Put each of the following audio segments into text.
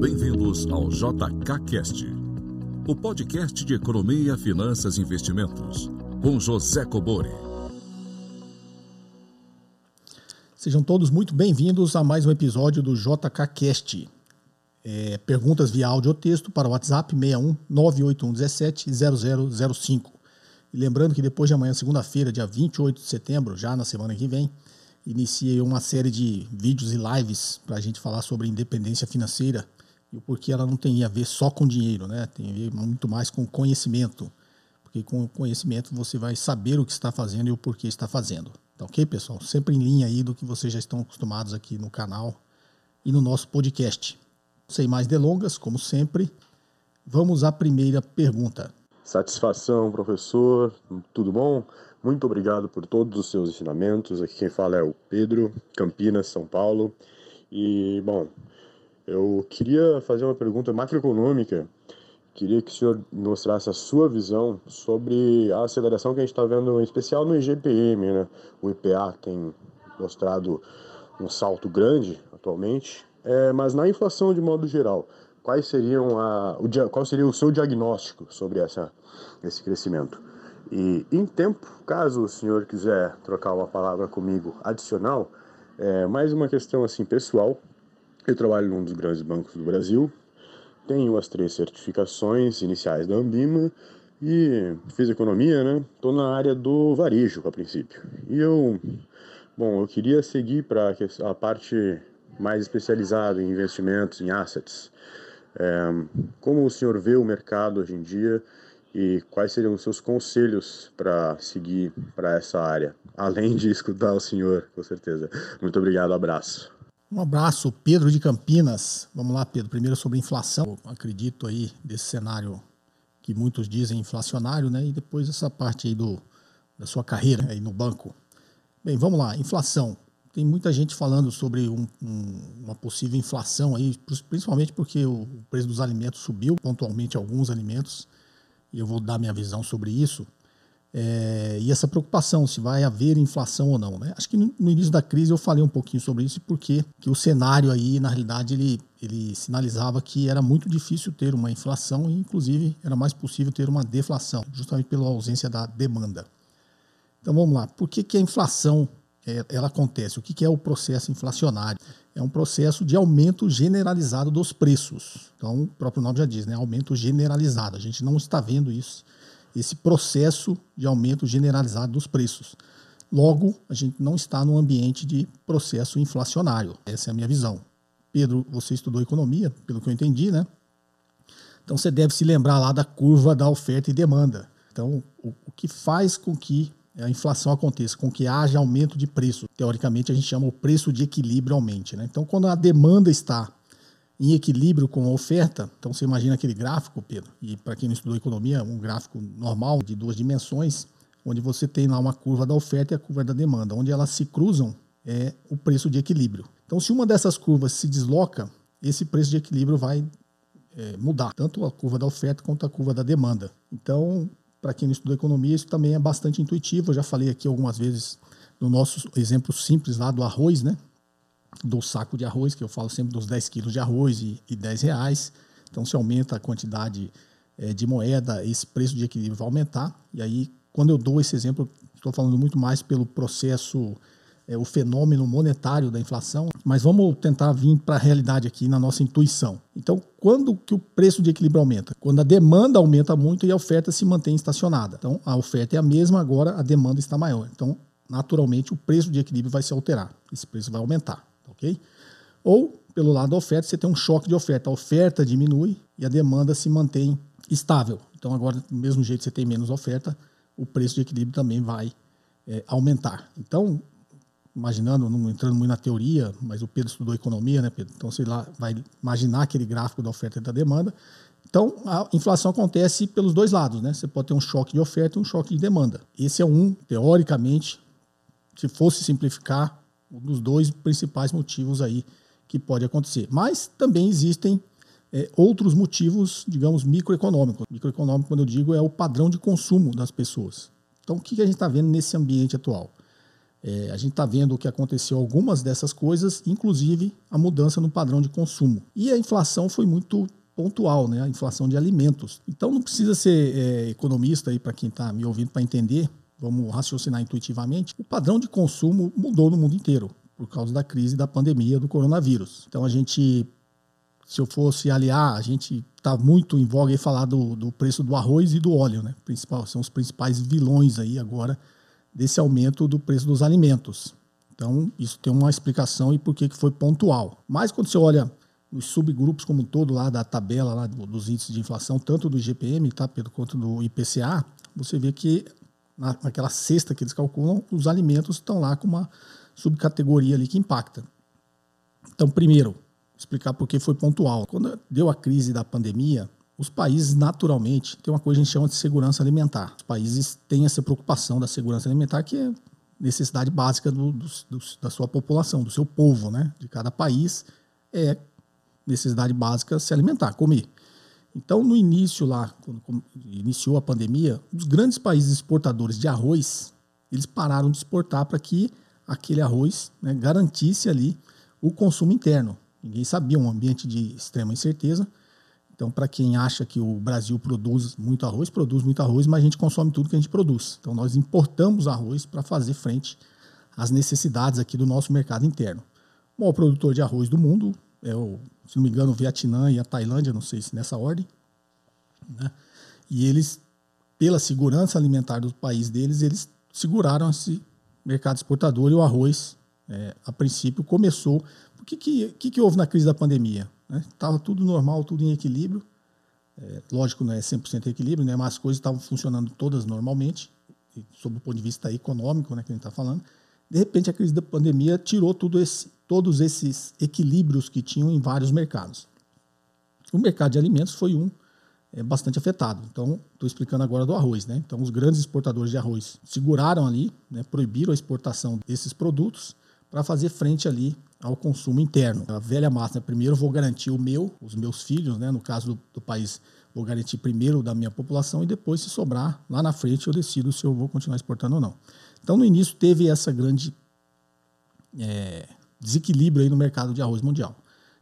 Bem-vindos ao JKCast, o podcast de economia, finanças e investimentos, com José Cobori. Sejam todos muito bem-vindos a mais um episódio do JKCast. É, perguntas via áudio ou texto para o WhatsApp 61 98117 0005. E lembrando que depois de amanhã, segunda-feira, dia 28 de setembro, já na semana que vem, iniciei uma série de vídeos e lives para a gente falar sobre independência financeira e o porquê ela não tem a ver só com dinheiro, né? Tem a ver muito mais com conhecimento. Porque com conhecimento você vai saber o que está fazendo e o porquê está fazendo. Tá ok, pessoal? Sempre em linha aí do que vocês já estão acostumados aqui no canal e no nosso podcast. Sem mais delongas, como sempre, vamos à primeira pergunta. Satisfação, professor. Tudo bom? Muito obrigado por todos os seus ensinamentos. Aqui quem fala é o Pedro, Campinas, São Paulo. E, bom, eu queria fazer uma pergunta macroeconômica. Queria que o senhor mostrasse a sua visão sobre a aceleração que a gente está vendo, em especial no IGPM. Né? O IPA tem mostrado um salto grande atualmente, é, mas na inflação de modo geral, quais seriam a, o, qual seria o seu diagnóstico sobre essa, esse crescimento? E em tempo, caso o senhor quiser trocar uma palavra comigo adicional, é mais uma questão assim pessoal. Eu trabalho num dos grandes bancos do Brasil, tenho as três certificações iniciais da Ambima e fiz economia, né? Estou na área do varejo a princípio. E eu, bom, eu queria seguir para a parte mais especializada em investimentos, em assets. É, como o senhor vê o mercado hoje em dia e quais seriam os seus conselhos para seguir para essa área? Além de escutar o senhor, com certeza. Muito obrigado, abraço. Um abraço, Pedro de Campinas. Vamos lá, Pedro. Primeiro sobre inflação. Eu acredito aí desse cenário que muitos dizem inflacionário, né? E depois essa parte aí do, da sua carreira aí no banco. Bem, vamos lá. Inflação. Tem muita gente falando sobre um, um, uma possível inflação aí, principalmente porque o preço dos alimentos subiu, pontualmente alguns alimentos, e eu vou dar minha visão sobre isso. É, e essa preocupação se vai haver inflação ou não. Né? Acho que no, início da crise eu falei um pouquinho sobre isso porque que o cenário aí, na realidade, ele, ele sinalizava que era muito difícil ter uma inflação e, inclusive, era mais possível ter uma deflação, justamente pela ausência da demanda. Então vamos lá. Por que, que a inflação ela acontece. O que é o processo inflacionário? É um processo de aumento generalizado dos preços. Então, o próprio nome já diz, né? Aumento generalizado. A gente não está vendo isso, esse processo de aumento generalizado dos preços. Logo, a gente não está no ambiente de processo inflacionário. Essa é a minha visão. Pedro, você estudou economia, pelo que eu entendi, né? Então você deve se lembrar lá da curva da oferta e demanda. Então, o, o que faz com que a inflação aconteça, com que haja aumento de preço. Teoricamente, a gente chama o preço de equilíbrio aumente. Né? Então, quando a demanda está em equilíbrio com a oferta, então você imagina aquele gráfico, Pedro, e para quem não estudou economia, um gráfico normal de duas dimensões, onde você tem lá uma curva da oferta e a curva da demanda, onde elas se cruzam é o preço de equilíbrio. Então, se uma dessas curvas se desloca, esse preço de equilíbrio vai é, mudar, tanto a curva da oferta quanto a curva da demanda. Então, para quem estudou economia, isso também é bastante intuitivo. Eu já falei aqui algumas vezes no nosso exemplo simples lá do arroz, né? Do saco de arroz, que eu falo sempre dos 10 quilos de arroz e, e 10 reais. Então, se aumenta a quantidade é, de moeda, esse preço de equilíbrio vai aumentar. E aí, quando eu dou esse exemplo, estou falando muito mais pelo processo é, o fenômeno monetário da inflação, mas vamos tentar vir para a realidade aqui na nossa intuição. Então, quando que o preço de equilíbrio aumenta? Quando a demanda aumenta muito e a oferta se mantém estacionada. Então, a oferta é a mesma, agora a demanda está maior. Então, naturalmente, o preço de equilíbrio vai se alterar. Esse preço vai aumentar, ok? Ou, pelo lado da oferta, você tem um choque de oferta. A oferta diminui e a demanda se mantém estável. Então, agora, do mesmo jeito que você tem menos oferta, o preço de equilíbrio também vai é, aumentar. Então, imaginando, não entrando muito na teoria, mas o Pedro estudou economia, né, Pedro? Então, sei lá, vai imaginar aquele gráfico da oferta e da demanda. Então, a inflação acontece pelos dois lados, né? Você pode ter um choque de oferta e um choque de demanda. Esse é um, teoricamente, se fosse simplificar, um dos dois principais motivos aí que pode acontecer. Mas também existem é, outros motivos, digamos, microeconômicos. Microeconômico, quando eu digo, é o padrão de consumo das pessoas. Então, o que a gente está vendo nesse ambiente atual? É, a gente está vendo que aconteceu algumas dessas coisas, inclusive a mudança no padrão de consumo. E a inflação foi muito pontual, né? A inflação de alimentos. Então não precisa ser é, economista aí para quem está me ouvindo para entender. Vamos raciocinar intuitivamente. O padrão de consumo mudou no mundo inteiro por causa da crise da pandemia do coronavírus. Então a gente, se eu fosse aliar, a gente está muito em voga aí falar do, do preço do arroz e do óleo, né? Principal, são os principais vilões aí agora desse aumento do preço dos alimentos. Então, isso tem uma explicação e por que foi pontual. Mas quando você olha os subgrupos como um todo lá da tabela lá dos índices de inflação, tanto do IGPM, tá, Pedro, quanto do IPCA, você vê que na, naquela cesta que eles calculam, os alimentos estão lá com uma subcategoria ali que impacta. Então, primeiro, explicar por que foi pontual. Quando deu a crise da pandemia, os países naturalmente têm uma coisa que a gente chama de segurança alimentar. Os países têm essa preocupação da segurança alimentar, que é necessidade básica do, do, do, da sua população, do seu povo, né? De cada país é necessidade básica se alimentar, comer. Então, no início lá, quando iniciou a pandemia, os grandes países exportadores de arroz, eles pararam de exportar para que aquele arroz né, garantisse ali o consumo interno. Ninguém sabia, um ambiente de extrema incerteza. Então, para quem acha que o Brasil produz muito arroz, produz muito arroz, mas a gente consome tudo que a gente produz. Então, nós importamos arroz para fazer frente às necessidades aqui do nosso mercado interno. O maior produtor de arroz do mundo é o se não me engano, o Vietnã e a Tailândia, não sei se nessa ordem. Né? E eles, pela segurança alimentar do país deles, eles seguraram esse mercado exportador e o arroz, é, a princípio, começou. O que, que, que, que houve na crise da pandemia? Estava né? tudo normal, tudo em equilíbrio. É, lógico, não é 100% equilíbrio, né? mas as coisas estavam funcionando todas normalmente, sob o ponto de vista econômico, né, que a gente está falando. De repente, a crise da pandemia tirou esse, todos esses equilíbrios que tinham em vários mercados. O mercado de alimentos foi um é, bastante afetado. Então, estou explicando agora do arroz. Né? Então, os grandes exportadores de arroz seguraram ali, né, proibiram a exportação desses produtos para fazer frente ali ao consumo interno. A velha máxima, primeiro vou garantir o meu, os meus filhos, né, no caso do, do país, vou garantir primeiro da minha população e depois, se sobrar, lá na frente eu decido se eu vou continuar exportando ou não. Então, no início, teve essa grande é, desequilíbrio aí no mercado de arroz mundial.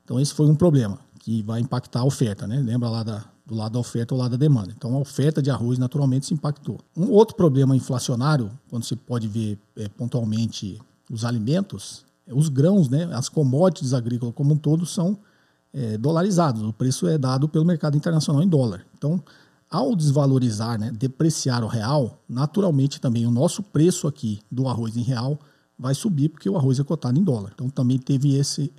Então, esse foi um problema que vai impactar a oferta, né? Lembra lá da, do lado da oferta ou lado da demanda. Então, a oferta de arroz naturalmente se impactou. Um outro problema inflacionário, quando se pode ver é, pontualmente os alimentos, os grãos, né? As commodities agrícolas como um todo são é, dolarizados. O preço é dado pelo mercado internacional em dólar. Então, ao desvalorizar, né, depreciar o real, naturalmente também o nosso preço aqui do arroz em real vai subir porque o arroz é cotado em dólar. Então também teve esse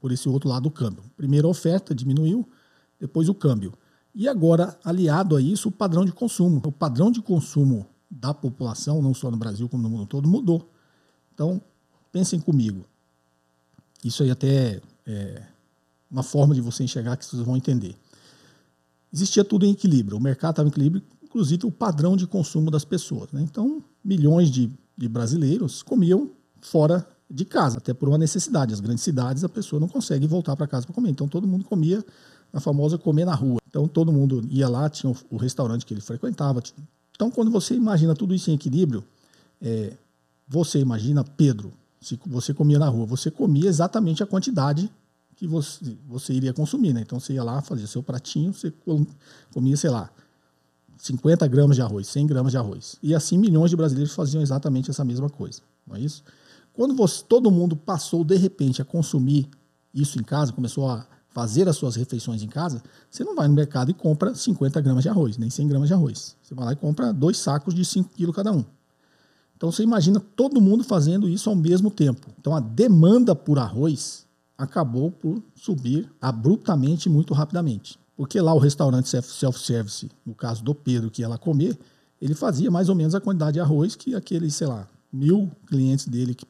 por esse outro lado o câmbio. Primeiro a oferta diminuiu, depois o câmbio. E agora, aliado a isso, o padrão de consumo. O padrão de consumo da população, não só no Brasil como no mundo todo, mudou. Então, pensem comigo. Isso aí até é uma forma de você enxergar que vocês vão entender existia tudo em equilíbrio, o mercado estava em equilíbrio, inclusive o padrão de consumo das pessoas. Né? Então, milhões de, de brasileiros comiam fora de casa, até por uma necessidade. As grandes cidades a pessoa não consegue voltar para casa para comer. Então todo mundo comia a famosa comer na rua. Então todo mundo ia lá, tinha o, o restaurante que ele frequentava. Então quando você imagina tudo isso em equilíbrio, é, você imagina Pedro, se você comia na rua, você comia exatamente a quantidade que você, você iria consumir, né? Então você ia lá, fazia seu pratinho, você comia, sei lá, 50 gramas de arroz, 100 gramas de arroz. E assim milhões de brasileiros faziam exatamente essa mesma coisa, não é isso? Quando você, todo mundo passou de repente a consumir isso em casa, começou a fazer as suas refeições em casa, você não vai no mercado e compra 50 gramas de arroz, nem 100 gramas de arroz. Você vai lá e compra dois sacos de 5 quilos cada um. Então você imagina todo mundo fazendo isso ao mesmo tempo. Então a demanda por arroz acabou por subir abruptamente muito rapidamente. Porque lá o restaurante self-service, no caso do Pedro, que ia lá comer, ele fazia mais ou menos a quantidade de arroz que aqueles, sei lá, mil clientes dele, que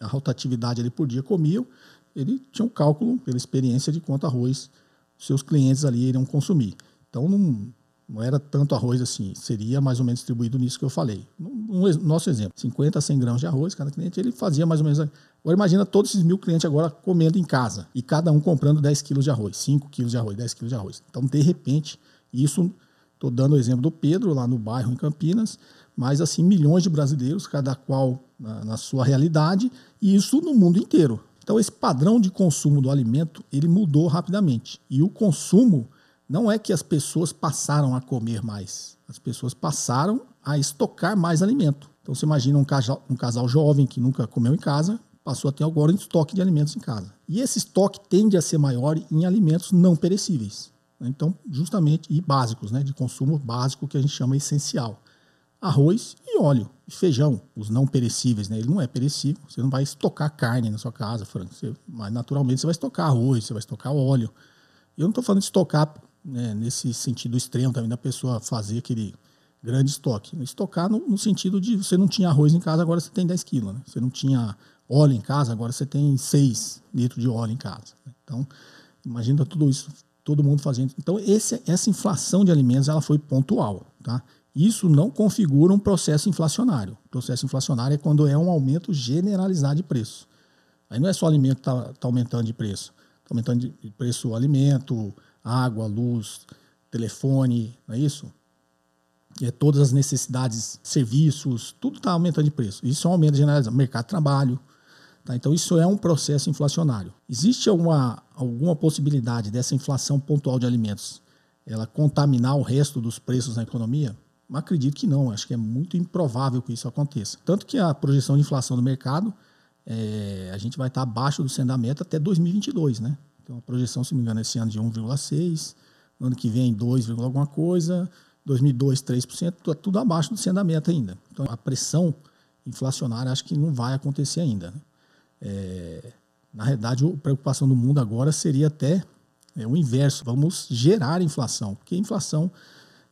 a rotatividade ali por dia comiam, ele tinha um cálculo pela experiência de quanto arroz seus clientes ali iriam consumir. Então não, não era tanto arroz assim, seria mais ou menos distribuído nisso que eu falei. No, no nosso exemplo, 50 a 100 gramas de arroz, cada cliente, ele fazia mais ou menos Agora imagina todos esses mil clientes agora comendo em casa e cada um comprando 10 quilos de arroz, 5 quilos de arroz, 10 quilos de arroz. Então, de repente, isso, estou dando o exemplo do Pedro, lá no bairro em Campinas, mas assim milhões de brasileiros, cada qual na, na sua realidade, e isso no mundo inteiro. Então esse padrão de consumo do alimento ele mudou rapidamente e o consumo não é que as pessoas passaram a comer mais, as pessoas passaram a estocar mais alimento. Então você imagina um casal, um casal jovem que nunca comeu em casa, passou a ter agora um estoque de alimentos em casa. E esse estoque tende a ser maior em alimentos não perecíveis. Então, justamente, e básicos, né, de consumo básico que a gente chama essencial. Arroz e óleo, e feijão, os não perecíveis, né? Ele não é perecível, você não vai estocar carne na sua casa, frango, você, mas naturalmente você vai estocar arroz, você vai estocar óleo. Eu não estou falando de estocar né, nesse sentido extremo também da pessoa fazer aquele grande estoque. Estocar no, no, sentido de você não tinha arroz em casa, agora você tem 10 quilos. Né? Você não tinha óleo em casa, agora você tem 6 litros de óleo em casa. Então, imagina tudo isso, todo mundo fazendo. Então, esse, essa inflação de alimentos ela foi pontual. Tá? Isso não configura um processo inflacionário. O processo inflacionário é quando é um aumento generalizado de preço. Aí não é só alimento que está tá aumentando de preço. Está aumentando de preço o alimento, água, luz, telefone, não é isso? é, todas as necessidades, serviços, tudo está aumentando de preço. Isso é um aumento generalizado. Mercado de trabalho. Tá? Então, isso é um processo inflacionário. Existe alguma, alguma possibilidade dessa inflação pontual de alimentos ela contaminar o resto dos preços na economia? Acredito que não. Acho que é muito improvável que isso aconteça. Tanto que a projeção de inflação do mercado, é, a gente vai estar abaixo do sendo meta até 2022. Né? Então, a projeção, se não me engano, esse ano de 1,6%, no ano que vem 2, alguma coisa 2002, 3%, tudo abaixo do sendo da meta ainda. Então, a pressão inflacionária acho que não vai acontecer ainda. Né? É, na realidade, a preocupação do mundo agora seria até é, o inverso. Vamos gerar inflação, porque a inflação,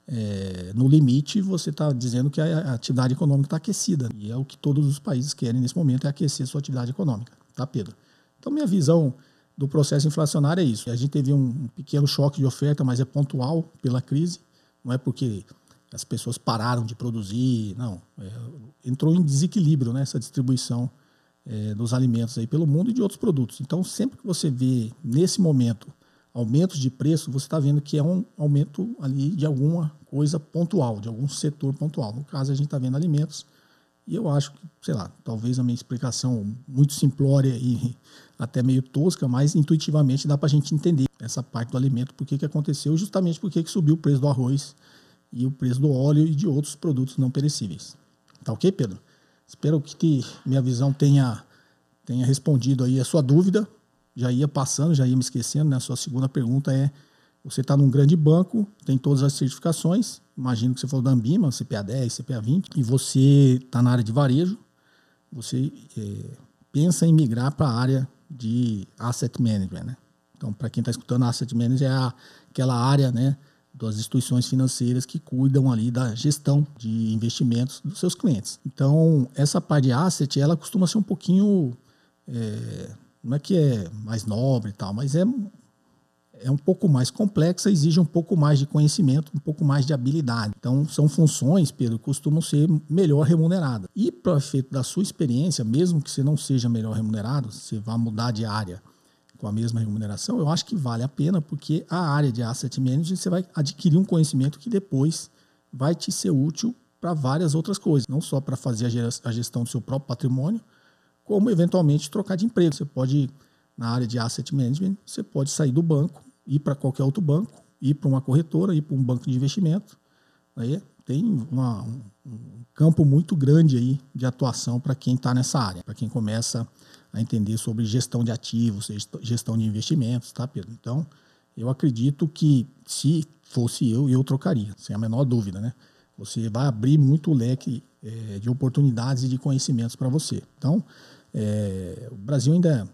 é, no limite, você está dizendo que a atividade econômica está aquecida. E é o que todos os países querem nesse momento, é aquecer sua atividade econômica. Tá, Pedro? Então, minha visão do processo inflacionário é isso. A gente teve um pequeno choque de oferta, mas é pontual pela crise. Não é porque as pessoas pararam de produzir, não. É, entrou em desequilíbrio né, essa distribuição é, dos alimentos aí pelo mundo e de outros produtos. Então, sempre que você vê, nesse momento, aumentos de preço, você está vendo que é um aumento ali de alguma coisa pontual, de algum setor pontual. No caso, a gente está vendo alimentos. E eu acho que, sei lá, talvez a minha explicação muito simplória e até meio tosca, mas intuitivamente dá para a gente entender essa parte do alimento, por que, que aconteceu, justamente porque que subiu o preço do arroz e o preço do óleo e de outros produtos não perecíveis. Tá ok, Pedro? Espero que minha visão tenha, tenha respondido aí a sua dúvida. Já ia passando, já ia me esquecendo, né? A sua segunda pergunta é: você está num grande banco, tem todas as certificações, imagino que você falou da Ambima, CPA 10, CPA 20, e você está na área de varejo, você é, pensa em migrar para a área de asset management, né? Então, para quem está escutando, asset manager é a, aquela área, né, das instituições financeiras que cuidam ali da gestão de investimentos dos seus clientes. Então, essa parte de asset, ela costuma ser um pouquinho, é, não é que é mais nobre e tal, mas é, é um pouco mais complexa, exige um pouco mais de conhecimento, um pouco mais de habilidade. Então, são funções, Pedro, que costumam ser melhor remuneradas. E para o efeito da sua experiência, mesmo que você não seja melhor remunerado, você vá mudar de área com a mesma remuneração, eu acho que vale a pena, porque a área de asset management você vai adquirir um conhecimento que depois vai te ser útil para várias outras coisas, não só para fazer a gestão do seu próprio patrimônio, como eventualmente trocar de emprego. Você pode, na área de asset management, você pode sair do banco, ir para qualquer outro banco, ir para uma corretora, ir para um banco de investimento. Aí tem uma, um, campo muito grande aí de atuação para quem está nessa área, para quem começa a entender sobre gestão de ativos, gestão de investimentos, tá, Pedro? Então, eu acredito que se fosse eu, eu trocaria, sem a menor dúvida, né? Você vai abrir muito leque é, de oportunidades e de conhecimentos para você. Então, é, o Brasil ainda,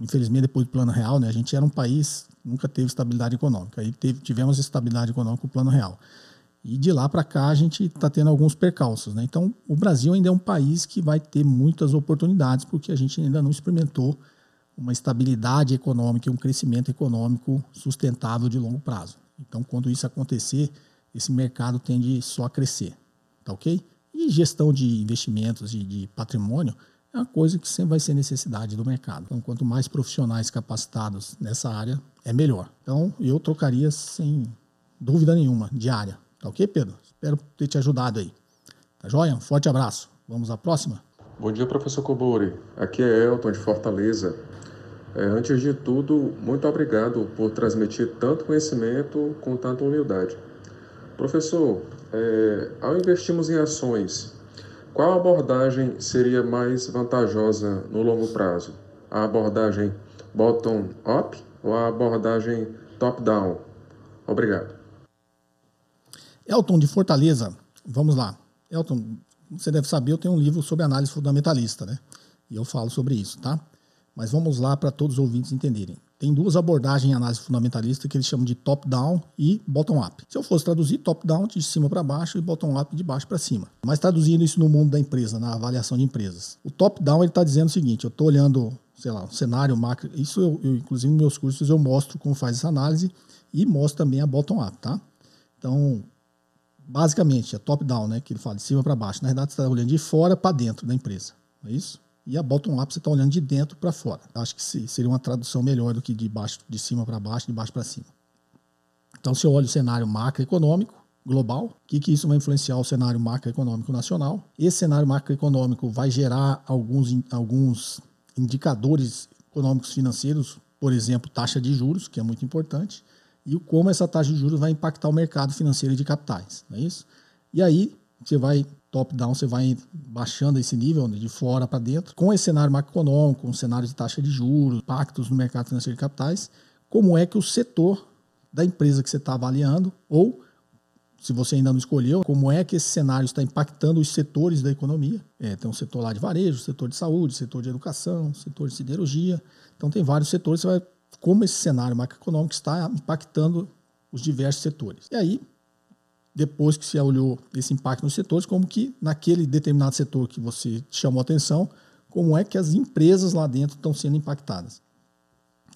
infelizmente, depois do Plano Real, né, a gente era um país nunca teve estabilidade econômica. Aí teve, tivemos estabilidade econômica com o Plano Real. E de lá para cá a gente está tendo alguns percalços. Né? Então, o Brasil ainda é um país que vai ter muitas oportunidades, porque a gente ainda não experimentou uma estabilidade econômica e um crescimento econômico sustentável de longo prazo. Então, quando isso acontecer, esse mercado tende só a crescer. Tá ok? E gestão de investimentos e de patrimônio é uma coisa que sempre vai ser necessidade do mercado. Então, quanto mais profissionais capacitados nessa área, é melhor. Então, eu trocaria sem dúvida nenhuma de área. Tá ok, Pedro? Espero ter te ajudado aí. Tá joia? Um forte abraço. Vamos à próxima? Bom dia, professor Cobori. Aqui é Elton de Fortaleza. É, antes de tudo, muito obrigado por transmitir tanto conhecimento com tanta humildade. Professor, é, ao investirmos em ações, qual abordagem seria mais vantajosa no longo prazo? A abordagem bottom-up ou a abordagem top-down? Obrigado. Elton de Fortaleza, vamos lá. Elton, você deve saber, eu tenho um livro sobre análise fundamentalista, né? E eu falo sobre isso, tá? Mas vamos lá para todos os ouvintes entenderem. Tem duas abordagens em análise fundamentalista que eles chamam de top-down e bottom-up. Se eu fosse traduzir, top-down de cima para baixo e bottom-up de baixo para cima. Mas traduzindo isso no mundo da empresa, na avaliação de empresas. O top-down está dizendo o seguinte: eu estou olhando, sei lá, um cenário macro. Isso eu, eu, inclusive, nos meus cursos eu mostro como faz essa análise e mostro também a bottom-up, tá? Então, basicamente, é top-down, né? Que ele fala de cima para baixo. Na verdade, você está olhando de fora para dentro da empresa. Não é isso? E a bottom-up você está olhando de dentro para fora. Acho que seria uma tradução melhor do que de baixo, de cima para baixo, de baixo para cima. Então, se eu olho o cenário macroeconômico global, o que, que isso vai influenciar o cenário macroeconômico nacional? Esse cenário macroeconômico vai gerar alguns, alguns indicadores econômicos financeiros, por exemplo, taxa de juros, que é muito importante, e como essa taxa de juros vai impactar o mercado financeiro de capitais, não é isso? E aí você vai top-down, você vai baixando esse nível de fora para dentro, com esse cenário macroeconômico, um cenário de taxa de juros, impactos no mercado financeiro de capitais, como é que o setor da empresa que você está avaliando, ou se você ainda não escolheu, como é que esse cenário está impactando os setores da economia. É, tem um setor lá de varejo, setor de saúde, setor de educação, setor de siderurgia. Então tem vários setores, você vai como esse cenário macroeconômico está impactando os diversos setores. E aí, depois que você olhou esse impacto nos setores, como que naquele determinado setor que você chamou atenção, como é que as empresas lá dentro estão sendo impactadas.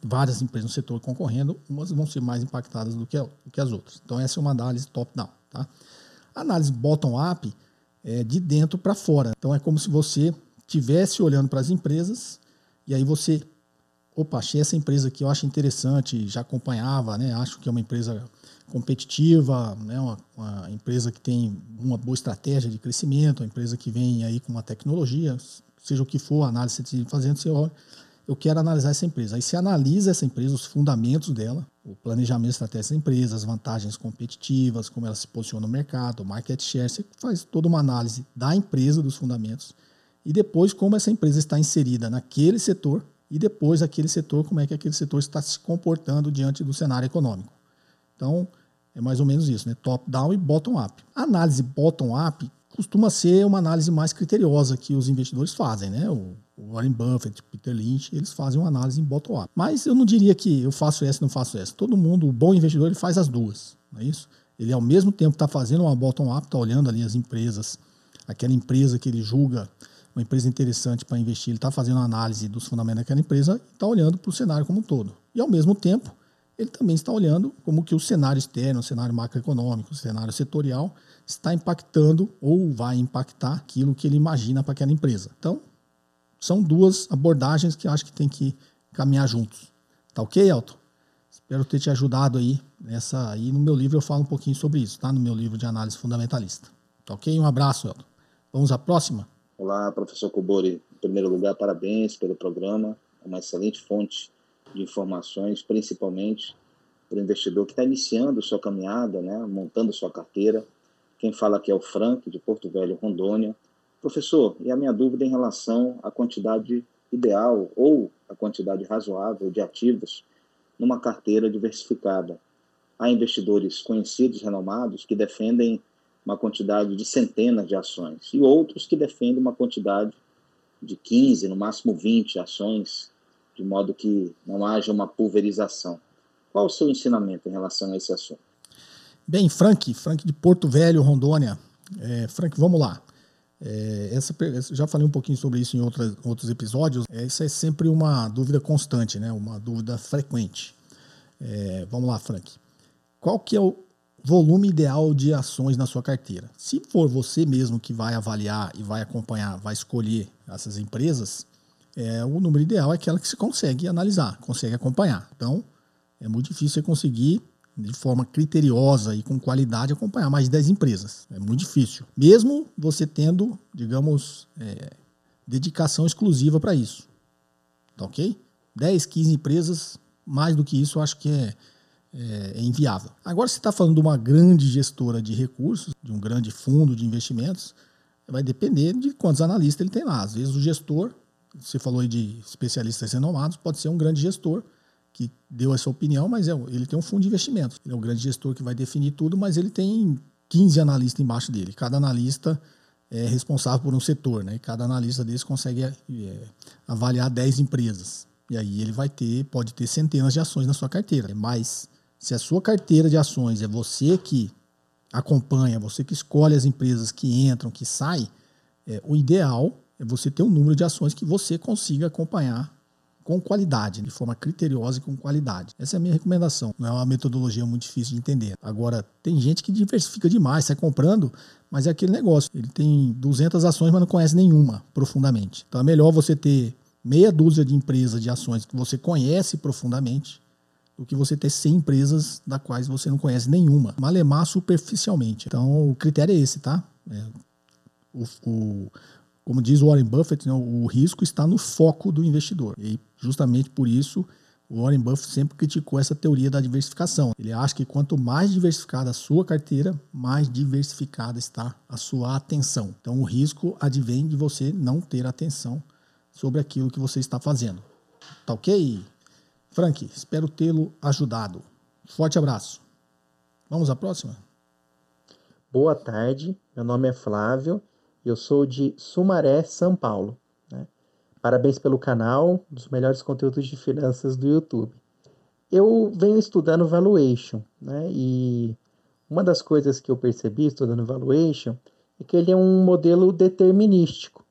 Várias empresas no setor concorrendo, umas vão ser mais impactadas do que, do que as outras. Então, essa é uma análise top-down. Tá? Análise bottom-up é de dentro para fora. Então, é como se você estivesse olhando para as empresas e aí você opa, achei essa empresa aqui, eu acho interessante, já acompanhava, né? Acho que é uma empresa competitiva, né? Uma, uma, empresa que tem uma boa estratégia de crescimento, uma empresa que vem aí com uma tecnologia, seja o que for análise que você fazendo, você olha, eu quero analisar essa empresa. Aí você analisa essa empresa, os fundamentos dela, o planejamento estratégico da empresa, as vantagens competitivas, como ela se posiciona no mercado, o market share, você faz toda uma análise da empresa, dos fundamentos, e depois como essa empresa está inserida naquele setor e depois aquele setor, como é que aquele setor está se comportando diante do cenário econômico. Então, é mais ou menos isso, né? Top-down e bottom-up. A análise bottom-up costuma ser uma análise mais criteriosa que os investidores fazem, né? O Warren Buffett, Peter Lynch, eles fazem uma análise em bottom-up. Mas eu não diria que eu faço essa e não faço essa. Todo mundo, o bom investidor, ele faz as duas, não é isso? Ele, ao mesmo tempo, está fazendo uma bottom-up, está olhando ali as empresas, aquela empresa que ele julga uma empresa interessante para investir, ele está fazendo análise dos fundamentos daquela empresa e está olhando para o cenário como um todo. E, ao mesmo tempo, ele também está olhando como que o cenário externo, o cenário macroeconômico, o cenário setorial está impactando ou vai impactar aquilo que ele imagina para aquela empresa. Então, são duas abordagens que acho que tem que caminhar juntos. Tá ok, Elton? Espero ter te ajudado aí nessa. Aí no meu livro eu falo um pouquinho sobre isso, tá? No meu livro de análise fundamentalista. Tá ok? Um abraço, Elton. Vamos à próxima? Olá, professor Kubori. Em primeiro lugar, parabéns pelo programa. É uma excelente fonte de informações, principalmente para o investidor que está iniciando sua caminhada, né, montando sua carteira. Quem fala aqui é o Frank, de Porto Velho, Rondônia. Professor, e a minha dúvida em relação à quantidade ideal ou a quantidade razoável de ativos numa carteira diversificada. Há investidores conhecidos, renomados, que defendem uma quantidade de centenas de ações, e outros que defendem uma quantidade de 15, no máximo 20 ações, de modo que não haja uma pulverização. Qual o seu ensinamento em relação a esse assunto? Bem, Frank, Frank de Porto Velho, Rondônia. É, Frank, vamos lá. É, essa, já falei um pouquinho sobre isso em outra, outros episódios. Essa é sempre uma dúvida constante, né? uma dúvida frequente. É, vamos lá, Frank. Qual que é o, volume ideal de ações na sua carteira. Se for você mesmo que vai avaliar e vai acompanhar, vai escolher essas empresas, é, o número ideal é aquela que se consegue analisar, consegue acompanhar. Então, é muito difícil você conseguir de forma criteriosa e com qualidade, acompanhar mais de 10 empresas. É muito difícil. Mesmo você tendo, digamos, é, dedicação exclusiva para isso. Tá ok? 10, 15 empresas, mais do que isso, acho que é, é, é inviável. Agora, se está falando de uma grande gestora de recursos, de um grande fundo de investimentos, vai depender de quantos analistas ele tem lá. Às vezes o gestor, você falou aí de especialistas renomados, pode ser um grande gestor que deu essa opinião, mas é, ele tem um fundo de investimentos. Ele é o grande gestor que vai definir tudo, mas ele tem 15 analistas embaixo dele. Cada analista é responsável por um setor, né? Cada analista desse consegue é, avaliar 10 empresas. E aí ele vai ter, pode ter centenas de ações na sua carteira. Mas se a sua carteira de ações é você que acompanha, você que escolhe as empresas que entram, que saem, é, o ideal é você ter um número de ações que você consiga acompanhar com qualidade, de forma criteriosa e com qualidade. Essa é a minha recomendação. Não é uma metodologia muito difícil de entender. Agora, tem gente que diversifica demais, sai comprando, mas é aquele negócio. Ele tem 200 ações, mas não conhece nenhuma profundamente. Então é melhor você ter meia dúzia de empresas de ações que você conhece profundamente do que você ter 100 empresas da quais você não conhece nenhuma. Malemar superficialmente. Então o critério é esse, tá? É, o, o como diz Warren Buffett, né, o risco está no foco do investidor. E justamente por isso Warren Buffett sempre criticou essa teoria da diversificação. Ele acha que quanto mais diversificada a sua carteira, mais diversificada está a sua atenção. Então o risco advém de você não ter atenção sobre aquilo que você está fazendo. Tá ok? Frank, espero tê-lo ajudado. Forte abraço. Vamos à próxima? Boa tarde, meu nome é Flávio eu sou de Sumaré, São Paulo. Né? Parabéns pelo canal, um dos melhores conteúdos de finanças do YouTube. Eu venho estudando valuation, né? E uma das coisas que eu percebi estudando valuation é que ele é um modelo determinístico.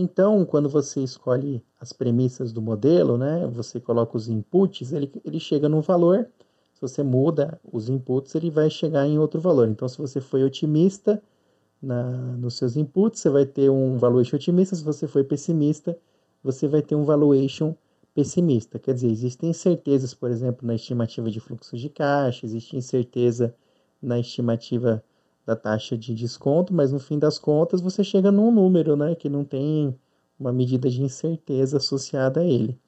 Então, quando você escolhe as premissas do modelo, né, você coloca os inputs, ele, ele chega num valor. Se você muda os inputs, ele vai chegar em outro valor. Então, se você foi otimista, na, nos seus inputs, você vai ter um valuation otimista, se você for pessimista, você vai ter um valuation pessimista. Quer dizer, existem incertezas, por exemplo, na estimativa de fluxo de caixa, existe incerteza na estimativa da taxa de desconto, mas no fim das contas você chega num número né, que não tem uma medida de incerteza associada a ele.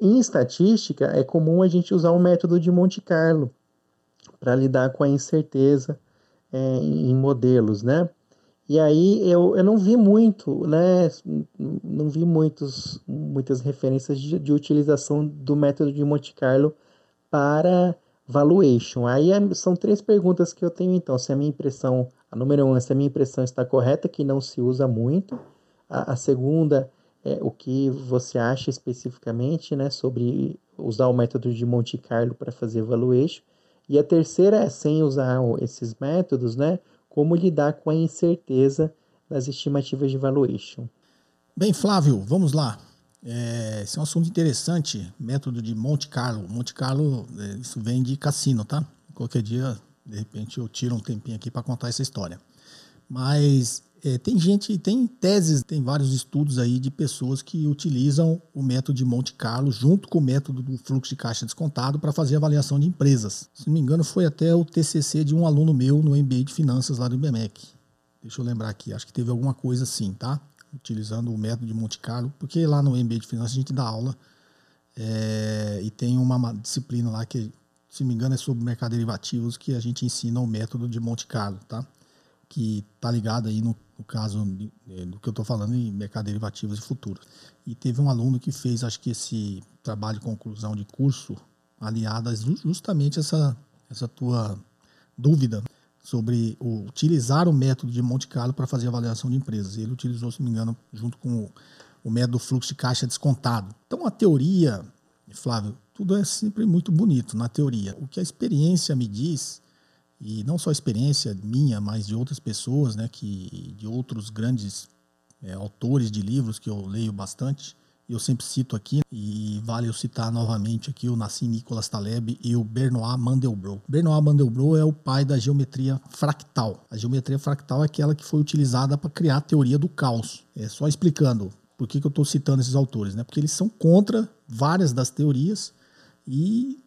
Em estatística, é comum a gente usar o método de Monte Carlo para lidar com a incerteza é, em modelos, né? E aí eu, eu não vi muito, né? Não vi muitos, muitas referências de, de utilização do método de Monte Carlo para valuation. Aí é, são três perguntas que eu tenho então. Se a minha impressão, a número um, se a minha impressão está correta, que não se usa muito. A, a segunda é o que você acha especificamente, né, sobre usar o método de Monte Carlo para fazer valuation. E a terceira é, sem usar esses métodos, né, como lidar com a incerteza das estimativas de valuation. Bem, Flávio, vamos lá. É, esse é um assunto interessante, método de Monte Carlo. Monte Carlo, é, isso vem de cassino, tá? Qualquer dia, de repente, eu tiro um tempinho aqui para contar essa história. Mas é, tem gente, tem teses, tem vários estudos aí de pessoas que utilizam o método de Monte Carlo junto com o método do fluxo de caixa descontado para fazer avaliação de empresas. Se não me engano, foi até o TCC de um aluno meu no MBA de Finanças lá do IBMEC. Deixa eu lembrar aqui, acho que teve alguma coisa assim, tá? Utilizando o método de Monte Carlo, porque lá no MBA de Finanças a gente dá aula é, e tem uma disciplina lá que, se não me engano, é sobre mercado de derivativos que a gente ensina o método de Monte Carlo, tá? Que tá ligado aí no no caso é, do que eu estou falando em mercado derivativos e futuros. E teve um aluno que fez, acho que esse trabalho de conclusão de curso aliado justamente essa, essa tua dúvida sobre utilizar o método de Monte Carlo para fazer avaliação de empresas. Ele utilizou, se não me engano, junto com o, o método fluxo de caixa descontado. Então, a teoria, Flávio, tudo é sempre muito bonito na teoria. O que a experiência me diz e não só a experiência minha, mas de outras pessoas, né, que de outros grandes é, autores de livros que eu leio bastante, eu sempre cito aqui, e vale eu citar novamente aqui o Nassim Nicholas Taleb e o Benoit Mandelbrot. Benoit Mandelbrot é o pai da geometria fractal. A geometria fractal é aquela que foi utilizada para criar a teoria do caos. É só explicando por que, que eu estou citando esses autores, né? Porque eles são contra várias das teorias e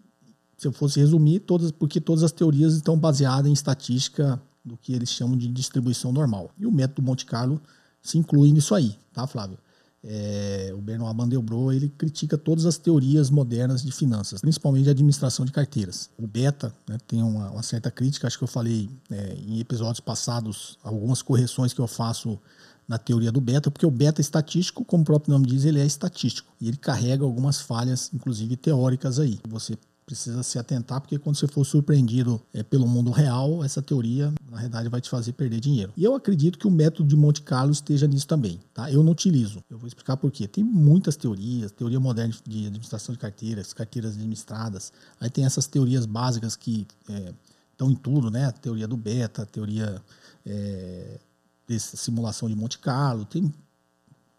se eu fosse resumir, todas, porque todas as teorias estão baseadas em estatística do que eles chamam de distribuição normal. E o método Monte Carlo se inclui nisso aí, tá, Flávio? É, o Bernard Mandelbrot ele critica todas as teorias modernas de finanças, principalmente de administração de carteiras. O beta né, tem uma, uma, certa crítica, acho que eu falei é, em episódios passados algumas correções que eu faço na teoria do beta, porque o beta estatístico, como o próprio nome diz, ele é estatístico e ele carrega algumas falhas, inclusive teóricas aí. Você precisa se atentar, porque quando você for surpreendido é, pelo mundo real, essa teoria, na realidade, vai te fazer perder dinheiro. E eu acredito que o método de Monte Carlo esteja nisso também, tá? Eu não utilizo. Eu vou explicar por quê. Tem muitas teorias, teoria moderna de administração de carteiras, carteiras administradas. Aí tem essas teorias básicas que é, estão em tudo, né? A teoria do beta, a teoria é, dessa simulação de Monte Carlo, tem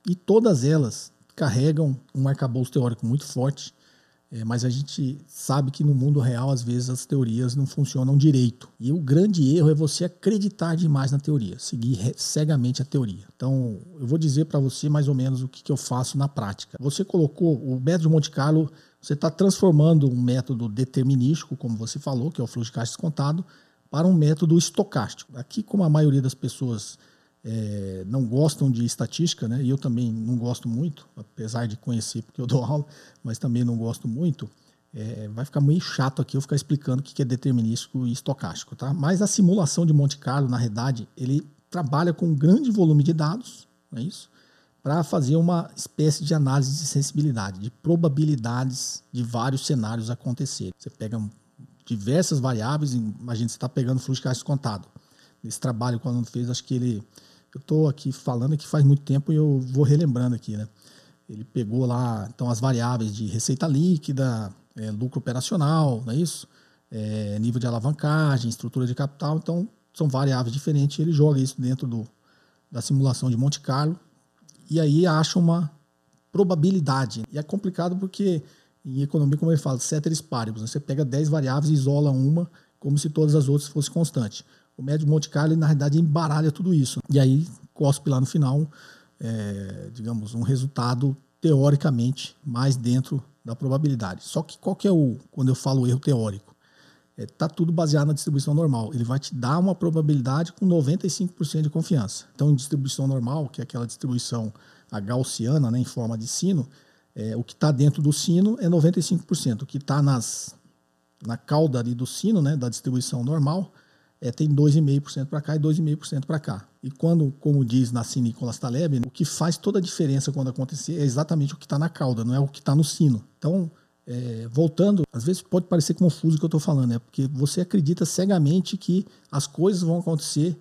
e todas elas carregam um arcabouço teórico muito forte é, mas a gente sabe que no mundo real, às vezes, as teorias não funcionam direito. E o grande erro é você acreditar demais na teoria, seguir cegamente a teoria. Então, eu vou dizer para você mais ou menos o que, que eu faço na prática. Você colocou o método Monte Carlo, você está transformando um método determinístico, como você falou, que é o fluxo de caixa descontado, para um método estocástico. Aqui, como a maioria das pessoas é, não gostam de estatística, né? E eu também não gosto muito, apesar de conhecer porque eu dou aula, mas também não gosto muito. É, vai ficar meio chato aqui eu ficar explicando o que é determinístico e estocástico, tá? Mas a simulação de Monte Carlo, na realidade, ele trabalha com um grande volume de dados, não é isso? Para fazer uma espécie de análise de sensibilidade, de probabilidades de vários cenários acontecerem. Você pega diversas variáveis, imagina você está pegando fluxo de caixa descontado. Esse trabalho, quando fez, acho que ele eu estou aqui falando que faz muito tempo e eu vou relembrando aqui, né? Ele pegou lá então as variáveis de receita líquida, é, lucro operacional, não é isso? É, nível de alavancagem, estrutura de capital, então são variáveis diferentes. Ele joga isso dentro do, da simulação de Monte Carlo e aí acha uma probabilidade. E é complicado porque em economia, como ele fala, ceteris paribus, né? você pega 10 variáveis e isola uma como se todas as outras fossem constantes. O médio Monte Carlo, na realidade, embaralha tudo isso. E aí cospe lá no final, é, digamos, um resultado teoricamente mais dentro da probabilidade. Só que qual que é o, quando eu falo erro teórico? É, tá tudo baseado na distribuição normal. Ele vai te dar uma probabilidade com 95% de confiança. Então, em distribuição normal, que é aquela distribuição a gaussiana, né, em forma de sino, é, o que está dentro do sino é 95%. O que está na cauda ali do sino, né, da distribuição normal, é, tem 2,5% para cá e 2,5% para cá. E quando, como diz Nassim Nicolas Taleb, o que faz toda a diferença quando acontecer é exatamente o que está na cauda, não é o que está no sino. Então, é, voltando, às vezes pode parecer confuso o que eu estou falando, é porque você acredita cegamente que as coisas vão acontecer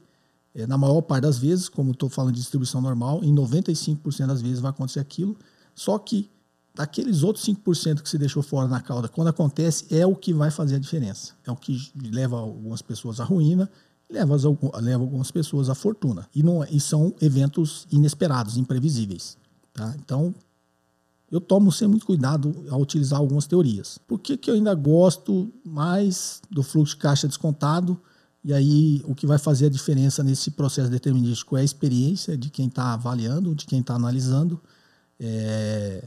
é, na maior parte das vezes, como estou falando de distribuição normal, em 95% das vezes vai acontecer aquilo, só que daqueles outros 5% que se deixou fora na cauda, quando acontece, é o que vai fazer a diferença. É o que leva algumas pessoas à ruína, leva, leva algumas pessoas à fortuna. E, não, e são eventos inesperados, imprevisíveis. Tá? Então, eu tomo sempre muito cuidado ao utilizar algumas teorias. Por que, que eu ainda gosto mais do fluxo de caixa descontado? E aí, o que vai fazer a diferença nesse processo determinístico é a experiência de quem está avaliando, de quem está analisando. É,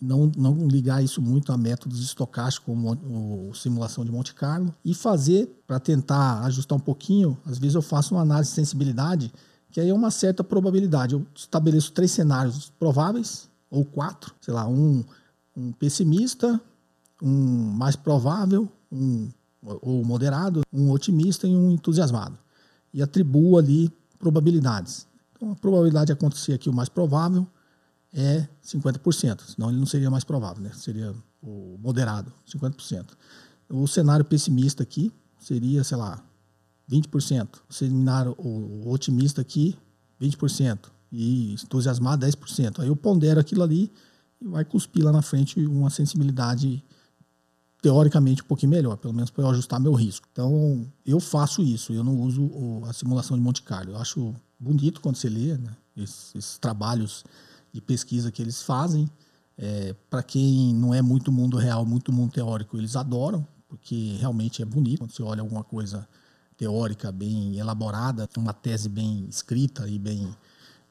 não, não ligar isso muito a métodos estocásticos como o, simulação de Monte Carlo e fazer para tentar ajustar um pouquinho. Às vezes eu faço uma análise de sensibilidade que aí é uma certa probabilidade. Eu estabeleço três cenários prováveis ou quatro, sei lá, um, um pessimista, um mais provável, um ou moderado, um otimista e um entusiasmado e atribuo ali probabilidades. Então a probabilidade de acontecer aqui o mais provável é 50%, senão ele não seria mais provável, né? seria o moderado, 50%. O cenário pessimista aqui seria, sei lá, 20%. O cenário o otimista aqui, 20%. E entusiasmado, 10%. Aí eu pondero aquilo ali e vai cuspir lá na frente uma sensibilidade teoricamente um pouquinho melhor, pelo menos para eu ajustar meu risco. Então, eu faço isso, eu não uso a simulação de Monte Carlo. Eu acho bonito quando você lê né, esses, esses trabalhos de pesquisa que eles fazem. É, para quem não é muito mundo real, muito mundo teórico, eles adoram, porque realmente é bonito quando você olha alguma coisa teórica bem elaborada, uma tese bem escrita e bem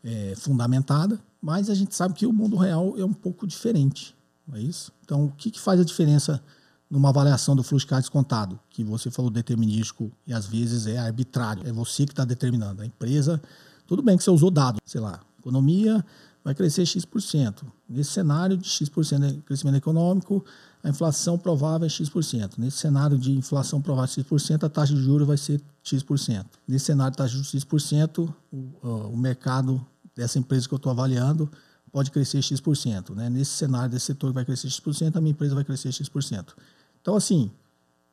é, fundamentada. Mas a gente sabe que o mundo real é um pouco diferente, não é isso? Então, o que, que faz a diferença numa avaliação do fluxo de caixa descontado, que você falou determinístico e às vezes é arbitrário. É você que está determinando. A empresa, tudo bem que você usou dados, sei lá, economia vai crescer X%. Nesse cenário de X% de crescimento econômico, a inflação provável é X%. Nesse cenário de inflação provável X%, a taxa de juros vai ser X%. Nesse cenário de taxa de juros X%, o, o mercado dessa empresa que eu estou avaliando pode crescer X%. Né? Nesse cenário desse setor que vai crescer X%, a minha empresa vai crescer X%. Então, assim,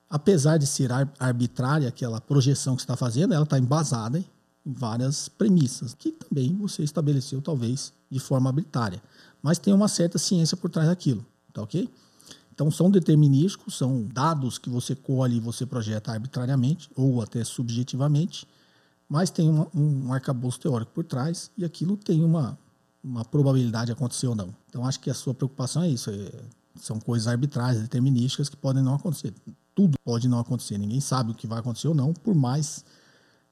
apesar de ser arbitrária aquela projeção que você está fazendo, ela está embasada em várias premissas, que também você estabeleceu, talvez, de forma arbitrária. Mas tem uma certa ciência por trás daquilo, tá ok? Então, são determinísticos, são dados que você colhe e você projeta arbitrariamente, ou até subjetivamente, mas tem uma, um arcabouço teórico por trás, e aquilo tem uma, uma probabilidade de acontecer ou não. Então, acho que a sua preocupação é isso. É, são coisas arbitrárias, determinísticas que podem não acontecer. Tudo pode não acontecer. Ninguém sabe o que vai acontecer ou não, por mais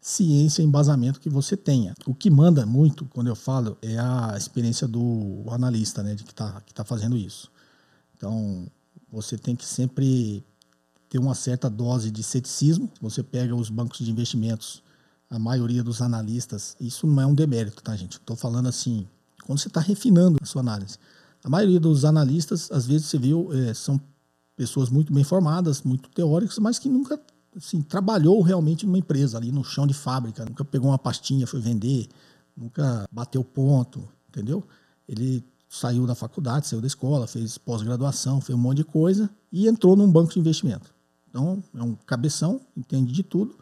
ciência e embasamento que você tenha. O que manda muito, quando eu falo, é a experiência do analista, né, de que está que tá fazendo isso. Então, você tem que sempre ter uma certa dose de ceticismo. Você pega os bancos de investimentos, a maioria dos analistas, isso não é um demérito, tá, gente? Estou falando assim, quando você está refinando a sua análise. A maioria dos analistas, às vezes você viu, é, são pessoas muito bem formadas, muito teóricas, mas que nunca assim, trabalhou realmente numa empresa, ali no chão de fábrica, nunca pegou uma pastinha, foi vender, nunca bateu ponto, entendeu? Ele saiu da faculdade, saiu da escola, fez pós-graduação, fez um monte de coisa e entrou num banco de investimento. Então, é um cabeção, entende de tudo,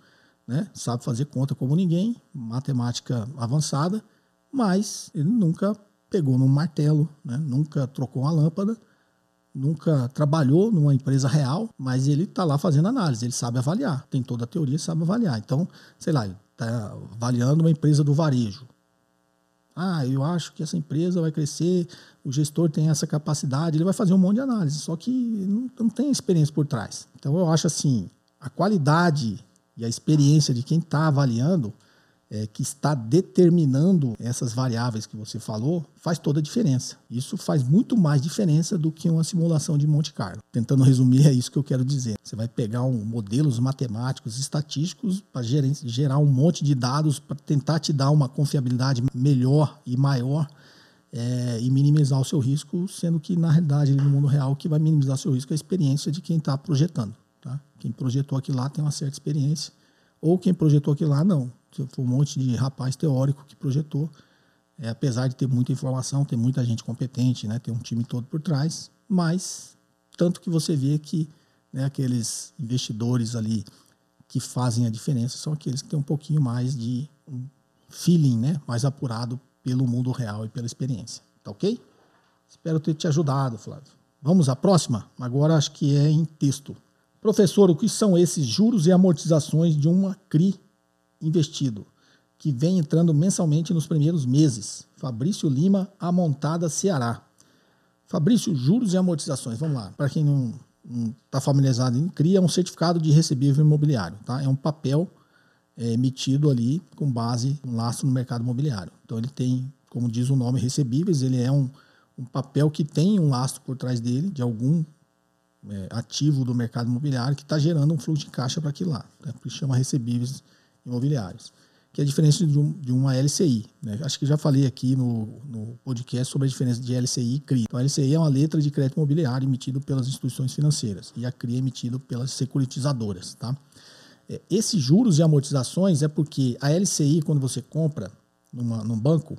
né? sabe fazer conta como ninguém, matemática avançada, mas ele nunca pegou num martelo, né? nunca trocou uma lâmpada, nunca trabalhou numa empresa real, mas ele está lá fazendo análise, ele sabe avaliar, tem toda a teoria, sabe avaliar. Então, sei lá, está avaliando uma empresa do varejo. Ah, eu acho que essa empresa vai crescer, o gestor tem essa capacidade, ele vai fazer um monte de análise, só que não, não tem experiência por trás. Então, eu acho assim, a qualidade e a experiência de quem está avaliando é, que está determinando essas variáveis que você falou, faz toda a diferença. Isso faz muito mais diferença do que uma simulação de Monte Carlo. Tentando resumir, é isso que eu quero dizer. Você vai pegar um, modelos matemáticos, estatísticos, para gerar um monte de dados para tentar te dar uma confiabilidade melhor e maior é, e minimizar o seu risco, sendo que, na realidade, no mundo real, o que vai minimizar o seu risco é a experiência de quem está projetando. Tá? Quem projetou aquilo lá tem uma certa experiência, ou quem projetou aquilo lá não foi um monte de rapaz teórico que projetou. É, apesar de ter muita informação, ter muita gente competente, né, ter um time todo por trás, mas tanto que você vê que né, aqueles investidores ali que fazem a diferença são aqueles que têm um pouquinho mais de um feeling, né, mais apurado pelo mundo real e pela experiência. Tá ok? Espero ter te ajudado, Flávio. Vamos à próxima? Agora acho que é em texto. Professor, o que são esses juros e amortizações de uma CRI investido, que vem entrando mensalmente nos primeiros meses. Fabrício Lima, Amontada, Ceará. Fabrício, juros e amortizações. Vamos lá. Para quem não está familiarizado, cria um certificado de recebível imobiliário. Tá? É um papel é, emitido ali com base um laço no mercado imobiliário. Então ele tem, como diz o nome, recebíveis. Ele é um, um papel que tem um lastro por trás dele de algum é, ativo do mercado imobiliário que está gerando um fluxo de caixa para aquilo lá. Né? Por isso chama recebíveis imobiliários, que é a diferença de, um, de uma LCI. Né? Acho que já falei aqui no, no, podcast sobre a diferença de LCI e CRI. Então, a LCI é uma letra de crédito imobiliário emitido pelas instituições financeiras e a CRI é emitido pelas securitizadoras. Tá? É, esses juros e amortizações é porque a LCI, quando você compra numa, num banco,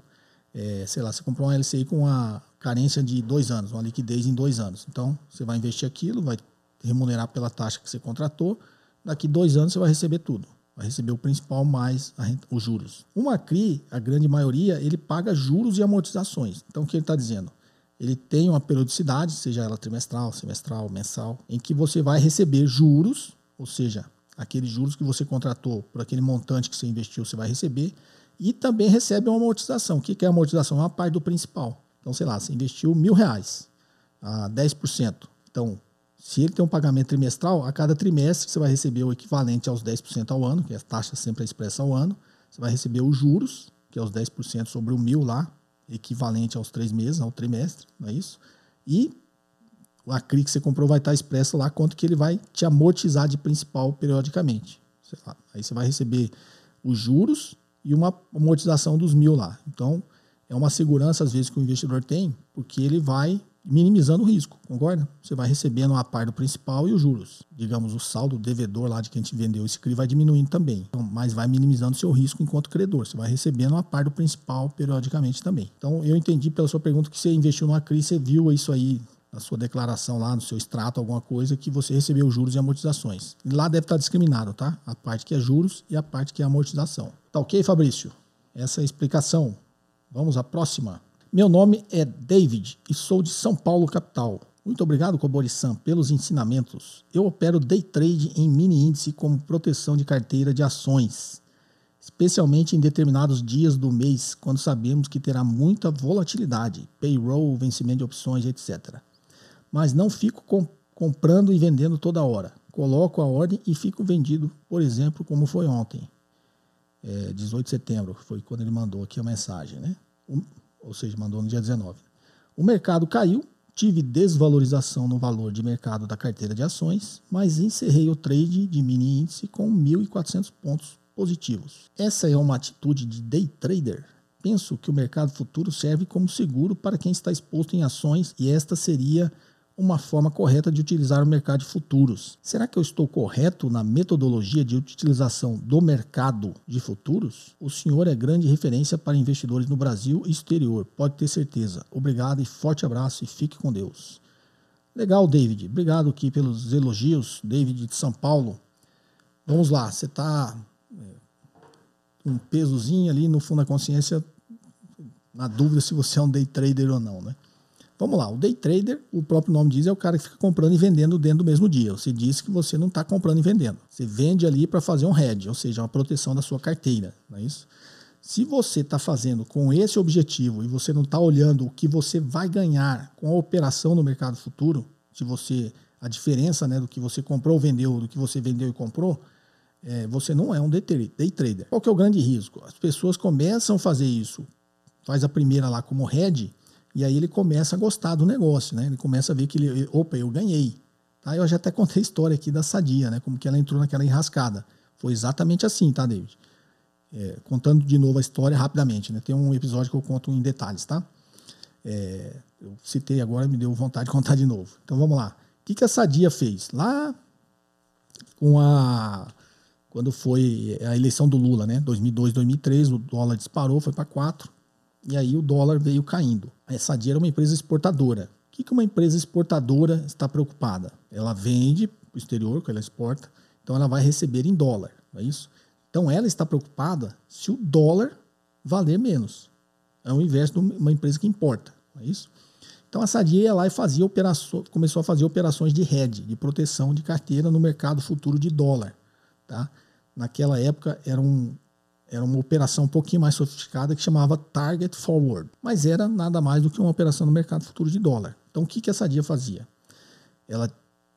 é, sei lá, você comprou uma LCI com uma carência de dois anos, uma liquidez em dois anos. Então, você vai investir aquilo, vai remunerar pela taxa que você contratou, daqui dois anos você vai receber tudo vai receber o principal mais renta, os juros. Uma CRI, a grande maioria, ele paga juros e amortizações. Então, o que ele está dizendo? Ele tem uma periodicidade, seja ela trimestral, semestral, mensal, em que você vai receber juros, ou seja, aqueles juros que você contratou por aquele montante que você investiu, você vai receber, e também recebe uma amortização. O que é amortização? É uma parte do principal. Então, sei lá, você investiu mil reais a 10%. Então, se ele tem um pagamento trimestral, a cada trimestre você vai receber o equivalente aos 10% ao ano, que é a taxa sempre expressa ao ano. Você vai receber os juros, que é os 10% sobre o mil lá, equivalente aos três meses, ao trimestre, não é isso? E a CRI que você comprou vai estar expresso lá quanto que ele vai te amortizar de principal periodicamente. Aí você vai receber os juros e uma amortização dos mil lá. Então, é uma segurança, às vezes, que o investidor tem, porque ele vai minimizando o risco, concorda? Você vai recebendo a parte do principal e os juros. Digamos, o saldo devedor lá de quem te vendeu esse CRI vai diminuindo também, então, mas vai minimizando o seu risco enquanto credor. Você vai recebendo a parte do principal periodicamente também. Então, eu entendi pela sua pergunta que você investiu numa CRI, você viu isso aí na sua declaração lá, no seu extrato, alguma coisa, que você recebeu juros e amortizações. E lá deve estar discriminado, tá? A parte que é juros e a parte que é amortização. Tá ok, Fabrício? Essa é a explicação. Vamos à próxima. Meu nome é David e sou de São Paulo, capital. Muito obrigado, Kobori-san, pelos ensinamentos. Eu opero day trade em mini índice como proteção de carteira de ações, especialmente em determinados dias do mês, quando sabemos que terá muita volatilidade, payroll, vencimento de opções, etc. Mas não fico com, comprando e vendendo toda hora. Coloco a ordem e fico vendido, por exemplo, como foi ontem, é, 18 de setembro, foi quando ele mandou aqui a mensagem, né? Ou seja, mandou no dia 19. O mercado caiu, tive desvalorização no valor de mercado da carteira de ações, mas encerrei o trade de mini índice com 1.400 pontos positivos. Essa é uma atitude de day trader? Penso que o mercado futuro serve como seguro para quem está exposto em ações e esta seria uma forma correta de utilizar o mercado de futuros. Será que eu estou correto na metodologia de utilização do mercado de futuros? O senhor é grande referência para investidores no Brasil e exterior, pode ter certeza. Obrigado e forte abraço e fique com Deus. Legal, David. Obrigado aqui pelos elogios, David de São Paulo. Vamos lá, você está é, um pesozinho ali no fundo da consciência, na dúvida se você é um day trader ou não, né? Vamos lá, o day trader, o próprio nome diz, é o cara que fica comprando e vendendo dentro do mesmo dia. Você disse que você não está comprando e vendendo. Você vende ali para fazer um hedge, ou seja, uma proteção da sua carteira, não é isso? Se você está fazendo com esse objetivo e você não está olhando o que você vai ganhar com a operação no mercado futuro, se você a diferença né, do que você comprou, vendeu, do que você vendeu e comprou, é, você não é um day trader. Qual que é o grande risco? As pessoas começam a fazer isso, faz a primeira lá como hedge, e aí ele começa a gostar do negócio, né? Ele começa a ver que ele, opa, eu ganhei. Tá? Eu já até contei a história aqui da Sadia, né? Como que ela entrou naquela enrascada. Foi exatamente assim, tá, David? É, contando de novo a história rapidamente, né? Tem um episódio que eu conto em detalhes, tá? É, eu citei agora, me deu vontade de contar de novo. Então vamos lá. O que, que a Sadia fez? Lá com a quando foi a eleição do Lula, né? 2002, 2003, o dólar disparou, foi para 4 e aí o dólar veio caindo. A Sadia era uma empresa exportadora. O que, uma empresa exportadora está preocupada? Ela vende para o exterior, que ela exporta, então ela vai receber em dólar, não é isso? Então ela está preocupada se o dólar valer menos. É o inverso de uma empresa que importa, não é isso? Então a Sadia ia lá e fazia operações, começou a fazer operações de hedge, de proteção de carteira no mercado futuro de dólar. Tá? Naquela época era um, era uma operação um pouquinho mais sofisticada que chamava Target Forward, mas era nada mais do que uma operação no mercado futuro de dólar. Então o que, que essa dia fazia? Ela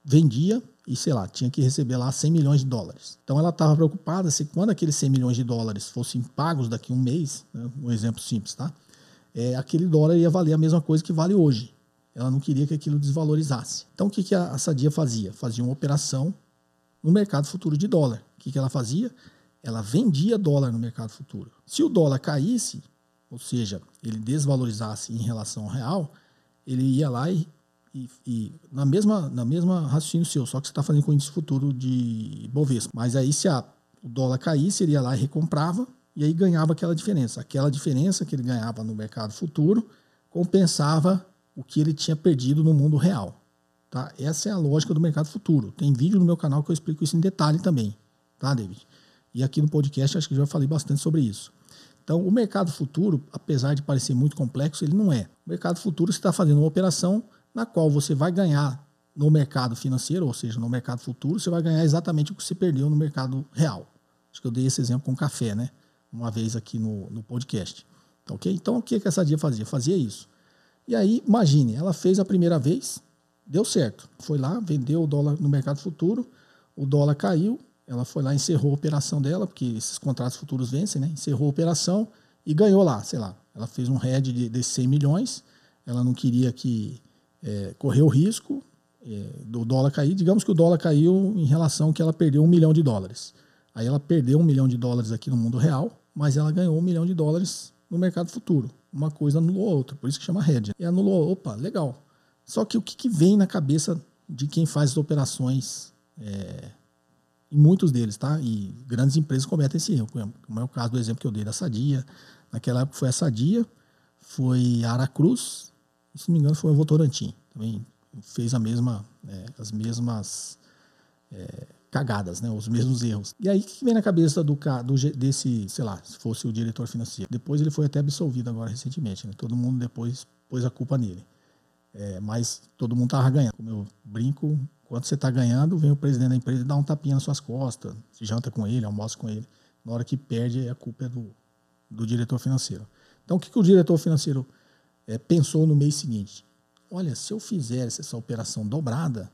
vendia e, sei lá, tinha que receber lá 100 milhões de dólares. Então ela estava preocupada se quando aqueles 100 milhões de dólares fossem pagos daqui a um mês, né, um exemplo simples, tá? É, aquele dólar ia valer a mesma coisa que vale hoje. Ela não queria que aquilo desvalorizasse. Então o que, que a, a Sadia fazia? Fazia uma operação no mercado futuro de dólar. O que, que ela fazia? Ela vendia dólar no mercado futuro. Se o dólar caísse, ou seja, ele desvalorizasse em relação ao real, ele ia lá e, e, e na mesma na mesma raciocínio seu, só que você está fazendo com índice futuro de Bovespa. Mas aí se a, o dólar caísse, ele ia lá e recomprava e aí ganhava aquela diferença. Aquela diferença que ele ganhava no mercado futuro compensava o que ele tinha perdido no mundo real. Tá? Essa é a lógica do mercado futuro. Tem vídeo no meu canal que eu explico isso em detalhe também, tá, David? E aqui no podcast acho que já falei bastante sobre isso. Então, o mercado futuro, apesar de parecer muito complexo, ele não é. O mercado futuro está fazendo uma operação na qual você vai ganhar no mercado financeiro, ou seja, no mercado futuro, você vai ganhar exatamente o que você perdeu no mercado real. Acho que eu dei esse exemplo com café, né? Uma vez aqui no, no podcast. Ok? Então, o que, que essa dia fazia? Fazia isso. E aí, imagine, ela fez a primeira vez, deu certo. Foi lá, vendeu o dólar no mercado futuro, o dólar caiu, ela foi lá, encerrou a operação dela, porque esses contratos futuros vencem, né? Encerrou a operação e ganhou lá, sei lá. Ela fez um head de, de 100 milhões, ela não queria que é, correr o risco, é, do dólar cair, digamos que o dólar caiu em relação que ela perdeu um milhão de dólares. Aí ela perdeu um milhão de dólares aqui no mundo real, mas ela ganhou um milhão de dólares no mercado futuro. Uma coisa anulou a outra, por isso que chama hedge. E anulou, opa, legal. Só que o que, que vem na cabeça de quem faz as operações é, em muitos deles, tá? E grandes empresas cometem esse erro, como é o caso do exemplo que eu dei da Sadia. Naquela época foi a Sadia, foi a Aracruz, se não me engano foi o Votorantim. Também fez a mesma, é, as mesmas é, cagadas, né? os mesmos erros. E aí, o que vem na cabeça do, do, desse, sei lá, se fosse o diretor financeiro? Depois ele foi até absolvido agora recentemente, né? Todo mundo depois pôs a culpa nele. É, mas todo mundo estava ganhando. Como eu brinco, quando você está ganhando, vem o presidente da empresa e dá um tapinha nas suas costas, janta com ele, almoça com ele. Na hora que perde, a culpa é do, do diretor financeiro. Então, o que, que o diretor financeiro é, pensou no mês seguinte? Olha, se eu fizesse essa operação dobrada,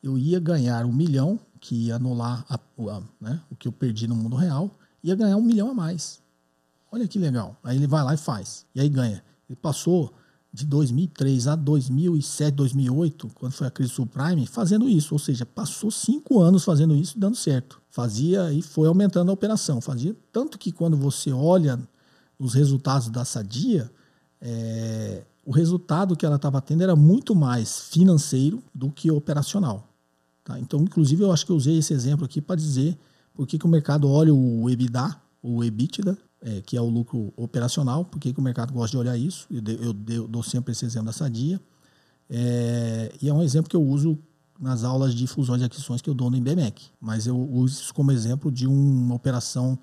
eu ia ganhar um milhão, que ia anular a, a, né, o que eu perdi no mundo real, ia ganhar um milhão a mais. Olha que legal. Aí ele vai lá e faz. E aí ganha. Ele passou de 2003 a 2007, 2008, quando foi a crise subprime, fazendo isso. Ou seja, passou cinco anos fazendo isso dando certo. Fazia e foi aumentando a operação. Fazia tanto que quando você olha os resultados da Sadia, é, o resultado que ela estava tendo era muito mais financeiro do que operacional. Tá? Então, inclusive, eu acho que eu usei esse exemplo aqui para dizer por que, que o mercado olha o EBITDA, o EBITDA, é, que é o lucro operacional, por que, que o mercado gosta de olhar isso. Eu, eu, eu dou sempre esse exemplo da Sadia. É, e é um exemplo que eu uso nas aulas de fusões e aquisições que eu dou no IBMEC. Mas eu uso isso como exemplo de uma operação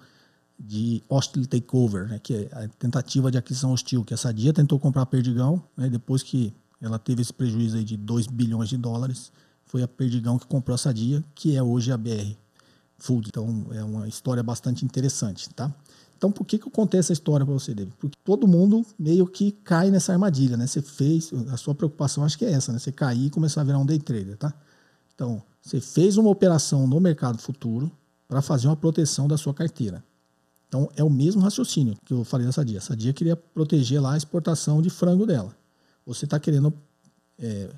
de hostile takeover, né, que é a tentativa de aquisição hostil, que a Sadia tentou comprar a Perdigão, né, depois que ela teve esse prejuízo de 2 bilhões de dólares, foi a Perdigão que comprou a Sadia, que é hoje a BR Food. Então é uma história bastante interessante, tá? Então por que, que eu contei essa história para você, David? Porque todo mundo meio que cai nessa armadilha, né? Você fez, a sua preocupação acho que é essa, né? Você cair e começar a virar um day trader, tá? Então, você fez uma operação no mercado futuro para fazer uma proteção da sua carteira. Então é o mesmo raciocínio que eu falei da Sadia. A Sadia queria proteger lá a exportação de frango dela. Você está querendo é,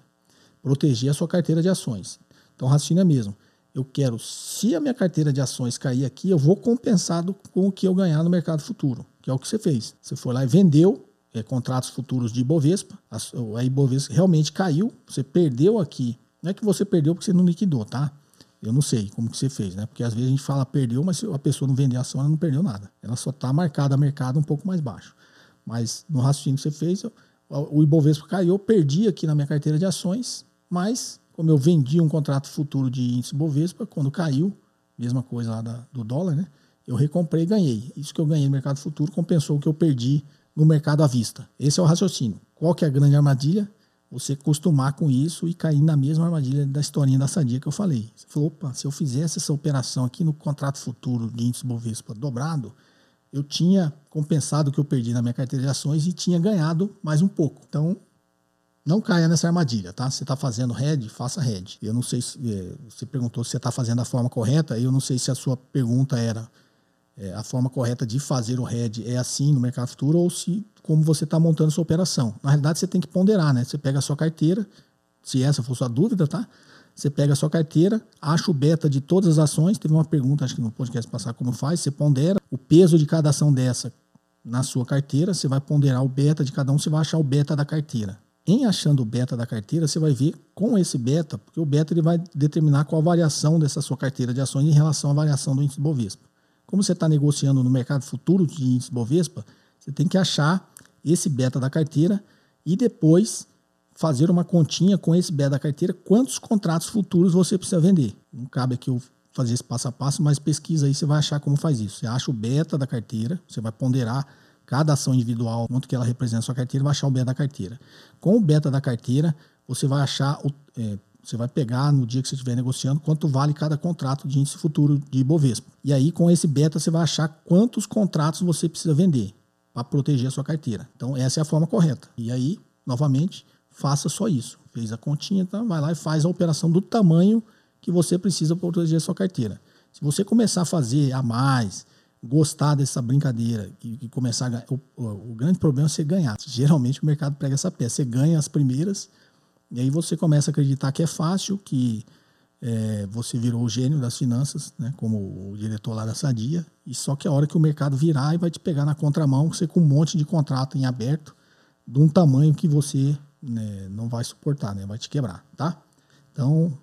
proteger a sua carteira de ações. Então o raciocínio é mesmo. Eu quero, se a minha carteira de ações cair aqui, eu vou compensado com o que eu ganhar no mercado futuro, que é o que você fez. Você foi lá e vendeu é, contratos futuros de Ibovespa, a, a Ibovespa realmente caiu, você perdeu aqui. Não é que você perdeu porque você não liquidou, tá? Eu não sei como que você fez, né? Porque às vezes a gente fala perdeu, mas se a pessoa não vender ação, ela não perdeu nada. Ela só está marcada a mercado um pouco mais baixo. Mas no raciocínio que você fez, o Ibovespa caiu, perdi aqui na minha carteira de ações, mas como eu vendi um contrato futuro de índice Ibovespa, quando caiu, mesma coisa lá da, do dólar, né? Eu recomprei e ganhei. Isso que eu ganhei no mercado futuro compensou o que eu perdi no mercado à vista. Esse é o raciocínio. Qual que é a grande armadilha? você acostumar com isso e cair na mesma armadilha da historinha da sadia que eu falei. Você falou, opa, se eu fizesse essa operação aqui no contrato futuro de índice Bovespa dobrado, eu tinha compensado o que eu perdi na minha carteira de ações e tinha ganhado mais um pouco. Então, não caia nessa armadilha, tá? Você está fazendo head, faça head. Eu não sei se é, você perguntou se você está fazendo da forma correta. Eu não sei se a sua pergunta era é, a forma correta de fazer o head é assim no mercado futuro ou se como você está montando sua operação. Na realidade, você tem que ponderar, né? Você pega a sua carteira, se essa for sua dúvida, tá? Você pega a sua carteira, acha o beta de todas as ações. Teve uma pergunta, acho que no podcast passar como faz. Você pondera o peso de cada ação dessa na sua carteira. Você vai ponderar o beta de cada um, você vai achar o beta da carteira. Em achando o beta da carteira, você vai ver com esse beta, porque o beta ele vai determinar qual a variação dessa sua carteira de ações em relação à variação do índice Bovespa. Como você está negociando no mercado futuro de índice Bovespa, você tem que achar esse beta da carteira e depois fazer uma continha com esse beta da carteira, quantos contratos futuros você precisa vender. Não cabe aqui eu fazer esse passo a passo, mas pesquisa aí, você vai achar como faz isso. Você acha o beta da carteira, você vai ponderar cada ação individual, quanto que ela representa a sua carteira, vai achar o beta da carteira. Com o beta da carteira, você vai achar, o, é, você vai pegar no dia que você estiver negociando quanto vale cada contrato de índice futuro de Ibovespa. E aí, com esse beta, você vai achar quantos contratos você precisa vender para proteger a sua carteira. Então, essa é a forma correta. E aí, novamente, faça só isso. Fez a continha, então vai lá e faz a operação do tamanho que você precisa para proteger a sua carteira. Se você começar a fazer a mais, gostar dessa brincadeira e, e começar a ganhar, o, o, grande problema é você ganhar. Geralmente o mercado prega essa peça. Você ganha as primeiras, E aí você começa a acreditar que é fácil, que é, você virou o gênio das finanças, né, como o diretor lá da Sadia, e só que a hora que o mercado virar e vai te pegar na contramão, você com um monte de contrato em aberto, de um tamanho que você né, não vai suportar, né, vai te quebrar, tá? Então,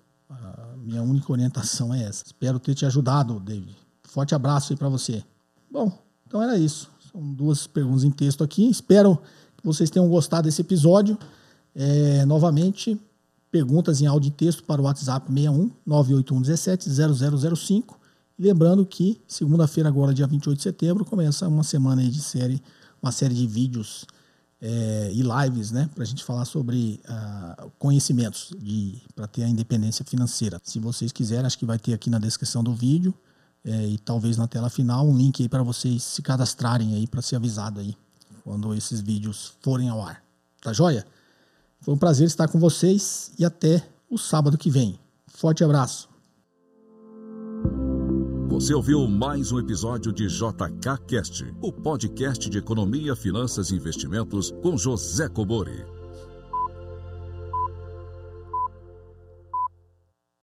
minha única orientação é essa. Espero ter te ajudado, David. Forte abraço aí para você. Bom, então era isso. São duas perguntas em texto aqui. Espero que vocês tenham gostado desse episódio. É, novamente, perguntas em áudio e texto para o WhatsApp 61 98117 0005. lembrando que segunda-feira, agora dia 28 de setembro, começa uma semana de série, uma série de vídeos é, e lives, né, para a gente falar sobre uh, conhecimentos para ter a independência financeira. Se vocês quiserem, acho que vai ter aqui na descrição do vídeo é, e talvez na tela final um link aí para vocês se cadastrarem aí para ser avisado aí quando esses vídeos forem ao ar. Tá joia? Foi um prazer estar com vocês e até o sábado que vem. Forte abraço. Você ouviu mais um episódio de JK Cast, o podcast de economia, finanças e investimentos com José Cobori.